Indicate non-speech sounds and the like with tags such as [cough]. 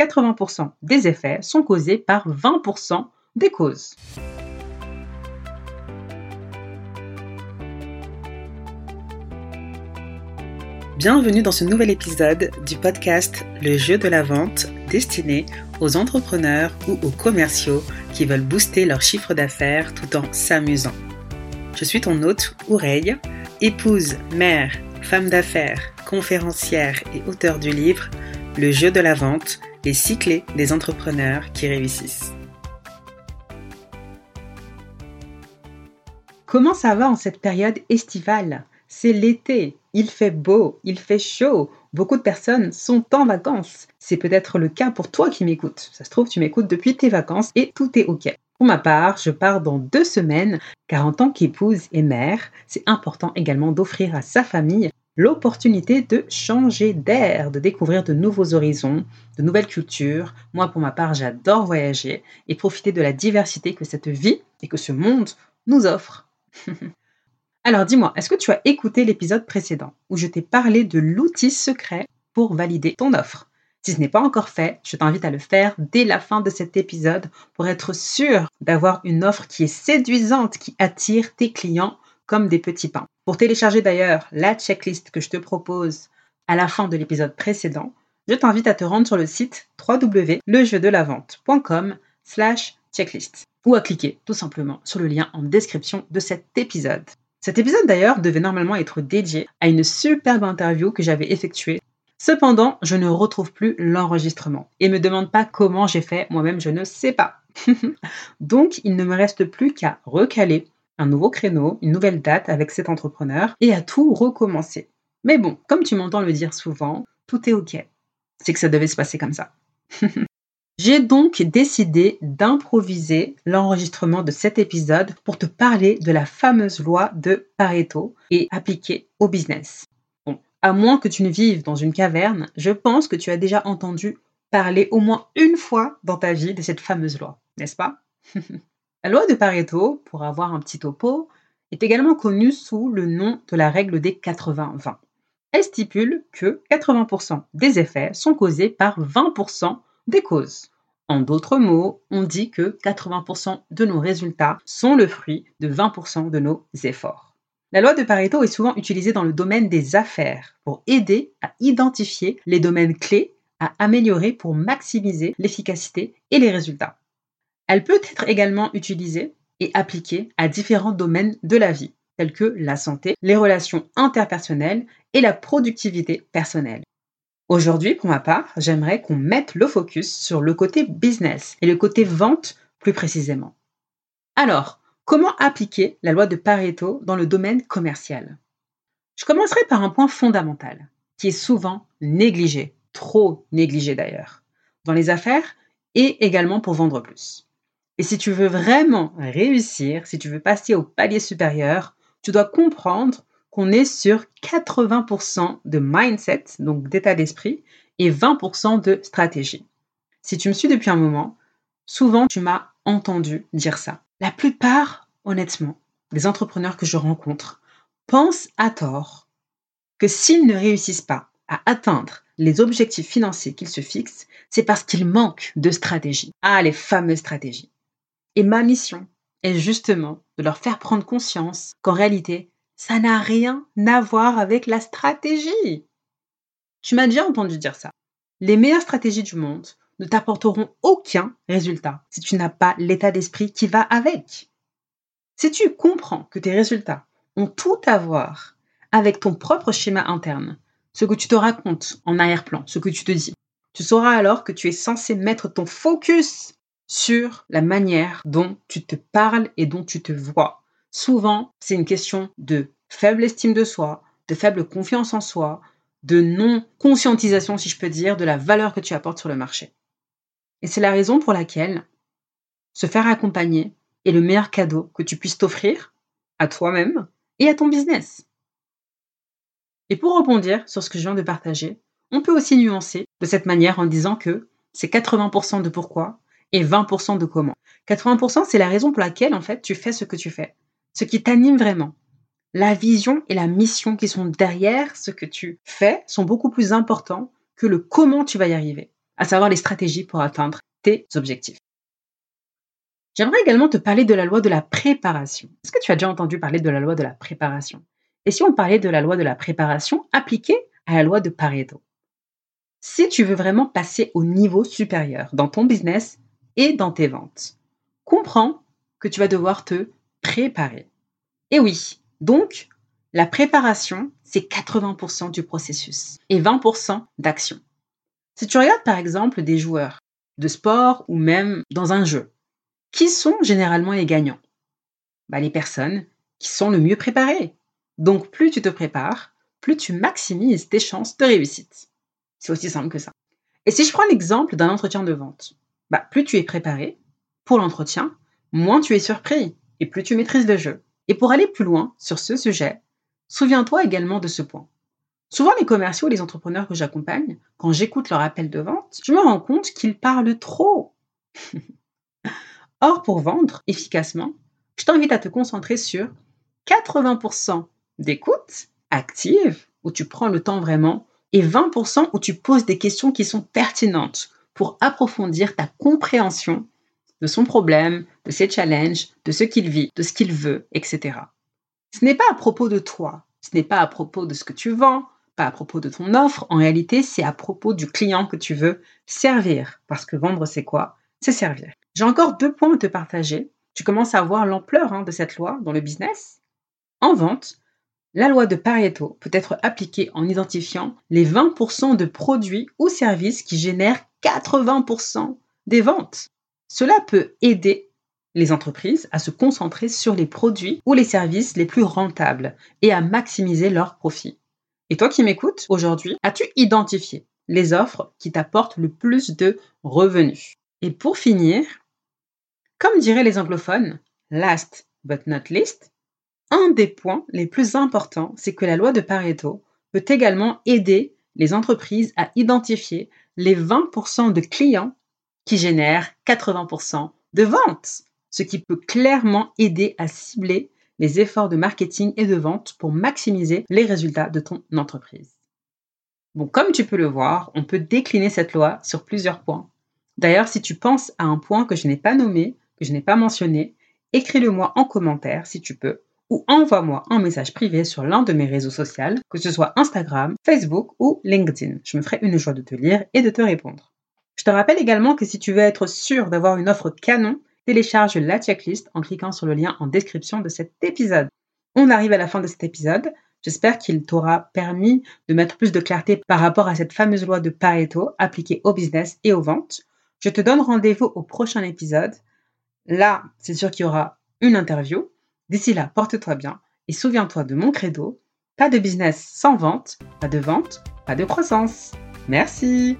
80% des effets sont causés par 20% des causes. Bienvenue dans ce nouvel épisode du podcast Le jeu de la vente destiné aux entrepreneurs ou aux commerciaux qui veulent booster leur chiffre d'affaires tout en s'amusant. Je suis ton hôte, Oureille, épouse, mère, femme d'affaires, conférencière et auteur du livre Le jeu de la vente, les six des entrepreneurs qui réussissent. Comment ça va en cette période estivale? C'est l'été, il fait beau, il fait chaud, beaucoup de personnes sont en vacances. C'est peut-être le cas pour toi qui m'écoutes. Ça se trouve, tu m'écoutes depuis tes vacances et tout est OK. Pour ma part, je pars dans deux semaines, car en tant qu'épouse et mère, c'est important également d'offrir à sa famille l'opportunité de changer d'air, de découvrir de nouveaux horizons, de nouvelles cultures. Moi, pour ma part, j'adore voyager et profiter de la diversité que cette vie et que ce monde nous offre. [laughs] Alors dis-moi, est-ce que tu as écouté l'épisode précédent où je t'ai parlé de l'outil secret pour valider ton offre? Si ce n'est pas encore fait, je t'invite à le faire dès la fin de cet épisode pour être sûr d'avoir une offre qui est séduisante, qui attire tes clients comme des petits pains. Pour télécharger d'ailleurs la checklist que je te propose à la fin de l'épisode précédent, je t'invite à te rendre sur le site www.lejeudelavente.com slash checklist ou à cliquer tout simplement sur le lien en description de cet épisode. Cet épisode d'ailleurs devait normalement être dédié à une superbe interview que j'avais effectuée Cependant, je ne retrouve plus l'enregistrement et me demande pas comment j'ai fait, moi-même je ne sais pas. [laughs] Donc, il ne me reste plus qu'à recaler un nouveau créneau, une nouvelle date avec cet entrepreneur et à tout recommencer. Mais bon, comme tu m'entends le dire souvent, tout est OK. C'est que ça devait se passer comme ça. [laughs] J'ai donc décidé d'improviser l'enregistrement de cet épisode pour te parler de la fameuse loi de Pareto et appliquer au business à moins que tu ne vives dans une caverne, je pense que tu as déjà entendu parler au moins une fois dans ta vie de cette fameuse loi, n'est-ce pas? [laughs] La loi de Pareto, pour avoir un petit topo, est également connue sous le nom de la règle des 80-20. Elle stipule que 80% des effets sont causés par 20% des causes. En d'autres mots, on dit que 80% de nos résultats sont le fruit de 20% de nos efforts. La loi de Pareto est souvent utilisée dans le domaine des affaires pour aider à identifier les domaines clés à améliorer pour maximiser l'efficacité et les résultats. Elle peut être également utilisée et appliquée à différents domaines de la vie, tels que la santé, les relations interpersonnelles et la productivité personnelle. Aujourd'hui, pour ma part, j'aimerais qu'on mette le focus sur le côté business et le côté vente plus précisément. Alors, Comment appliquer la loi de Pareto dans le domaine commercial? Je commencerai par un point fondamental, qui est souvent négligé, trop négligé d'ailleurs, dans les affaires et également pour vendre plus. Et si tu veux vraiment réussir, si tu veux passer au palier supérieur, tu dois comprendre qu'on est sur 80% de mindset, donc d'état d'esprit, et 20% de stratégie. Si tu me suis depuis un moment, souvent tu m'as entendu dire ça. La plupart, honnêtement, des entrepreneurs que je rencontre pensent à tort que s'ils ne réussissent pas à atteindre les objectifs financiers qu'ils se fixent, c'est parce qu'ils manquent de stratégie. Ah, les fameuses stratégies. Et ma mission est justement de leur faire prendre conscience qu'en réalité, ça n'a rien à voir avec la stratégie. Tu m'as déjà entendu dire ça. Les meilleures stratégies du monde ne t'apporteront aucun résultat si tu n'as pas l'état d'esprit qui va avec. Si tu comprends que tes résultats ont tout à voir avec ton propre schéma interne, ce que tu te racontes en arrière-plan, ce que tu te dis, tu sauras alors que tu es censé mettre ton focus sur la manière dont tu te parles et dont tu te vois. Souvent, c'est une question de faible estime de soi, de faible confiance en soi, de non-conscientisation, si je peux dire, de la valeur que tu apportes sur le marché. Et c'est la raison pour laquelle se faire accompagner est le meilleur cadeau que tu puisses t'offrir à toi-même et à ton business. Et pour rebondir sur ce que je viens de partager, on peut aussi nuancer de cette manière en disant que c'est 80% de pourquoi et 20% de comment. 80% c'est la raison pour laquelle en fait tu fais ce que tu fais, ce qui t'anime vraiment. La vision et la mission qui sont derrière ce que tu fais sont beaucoup plus importants que le comment tu vas y arriver. à savoir les stratégies pour atteindre tes objectifs. J'aimerais également te parler de la loi de la préparation. Est-ce que tu as déjà entendu parler de la loi de la préparation? Et si on parlait de la loi de la préparation appliquée à la loi de Pareto? Si tu veux vraiment passer au niveau supérieur dans ton business et dans tes ventes, comprends que tu vas devoir te préparer. Et oui, donc la préparation, c'est 80% du processus et 20% d'action. Si tu regardes par exemple des joueurs de sport ou même dans un jeu, qui sont généralement les gagnants? Bah, Les personnes qui sont le mieux préparées. Donc plus tu te prépares, plus tu maximises tes chances de réussite. C'est aussi simple que ça. Et si je prends l'exemple d'un entretien de vente, bah, plus tu es préparé pour l'entretien, moins tu es surpris et plus tu maîtrises le jeu. Et pour aller plus loin sur ce sujet, souviens-toi également de ce point. Souvent, les commerciaux et les entrepreneurs que j'accompagne, quand j'écoute leur appel de vente, je me rends compte qu'ils parlent trop. [laughs] Or, pour vendre efficacement, je t'invite à te concentrer sur 80% d'écoute active, où tu prends le temps vraiment, et 20% où tu poses des questions qui sont pertinentes pour approfondir ta compréhension de son problème, de ses challenges, de ce qu'il vit, de ce qu'il veut, etc. Ce n'est pas à propos de toi, ce n'est pas à propos de ce que tu vends, pas à propos de ton offre, en réalité c'est à propos du client que tu veux servir. Parce que vendre c'est quoi? C'est servir. J'ai encore deux points à te partager. Tu commences à voir l'ampleur hein, de cette loi dans le business. En vente, la loi de Pareto peut être appliquée en identifiant les 20% de produits ou services qui génèrent 80% des ventes. Cela peut aider les entreprises à se concentrer sur les produits ou les services les plus rentables et à maximiser leurs profits. Et toi qui m'écoutes aujourd'hui, as-tu identifié les offres qui t'apportent le plus de revenus? Et pour finir, comme diraient les anglophones, last but not least, un des points les plus importants, c'est que la loi de Pareto peut également aider les entreprises à identifier les 20% de clients qui génèrent 80% de ventes, ce qui peut clairement aider à cibler les efforts de marketing et de vente pour maximiser les résultats de ton entreprise. Bon, comme tu peux le voir, on peut décliner cette loi sur plusieurs points. D'ailleurs, si tu penses à un point que je n'ai pas nommé, que je n'ai pas mentionné, écris-le-moi en commentaire si tu peux, ou envoie-moi un message privé sur l'un de mes réseaux sociaux, que ce soit Instagram, Facebook ou LinkedIn. Je me ferai une joie de te lire et de te répondre. Je te rappelle également que si tu veux être sûr d'avoir une offre canon, télécharge la checklist en cliquant sur le lien en description de cet épisode. On arrive à la fin de cet épisode. J'espère qu'il t'aura permis de mettre plus de clarté par rapport à cette fameuse loi de Pareto appliquée au business et aux ventes. Je te donne rendez-vous au prochain épisode. Là, c'est sûr qu'il y aura une interview. D'ici là, porte-toi bien et souviens-toi de mon credo. Pas de business sans vente, pas de vente, pas de croissance. Merci.